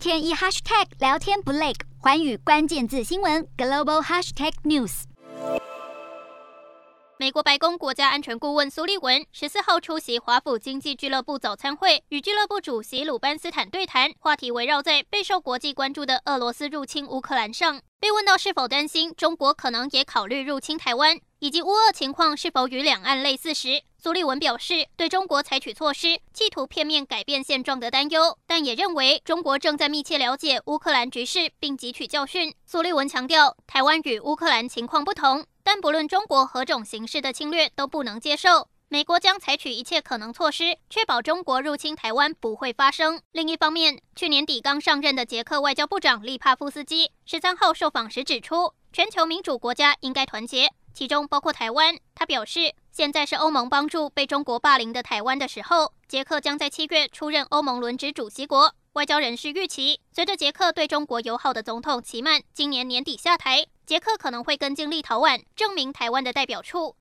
天一 hashtag 聊天不累，寰宇关键字新闻 global hashtag news。美国白宫国家安全顾问苏利文十四号出席华府经济俱乐部早餐会，与俱乐部主席鲁班斯坦对谈，话题围绕在备受国际关注的俄罗斯入侵乌克兰上。被问到是否担心中国可能也考虑入侵台湾，以及乌俄情况是否与两岸类似时，苏利文表示对中国采取措施企图片面改变现状的担忧，但也认为中国正在密切了解乌克兰局势并汲取教训。苏利文强调，台湾与乌克兰情况不同，但不论中国何种形式的侵略都不能接受。美国将采取一切可能措施，确保中国入侵台湾不会发生。另一方面，去年底刚上任的捷克外交部长利帕夫斯基十三号受访时指出，全球民主国家应该团结，其中包括台湾。他表示，现在是欧盟帮助被中国霸凌的台湾的时候。捷克将在七月出任欧盟轮值主席国。外交人士预期，随着捷克对中国友好的总统齐曼今年年底下台，捷克可能会跟进立陶宛，证明台湾的代表处。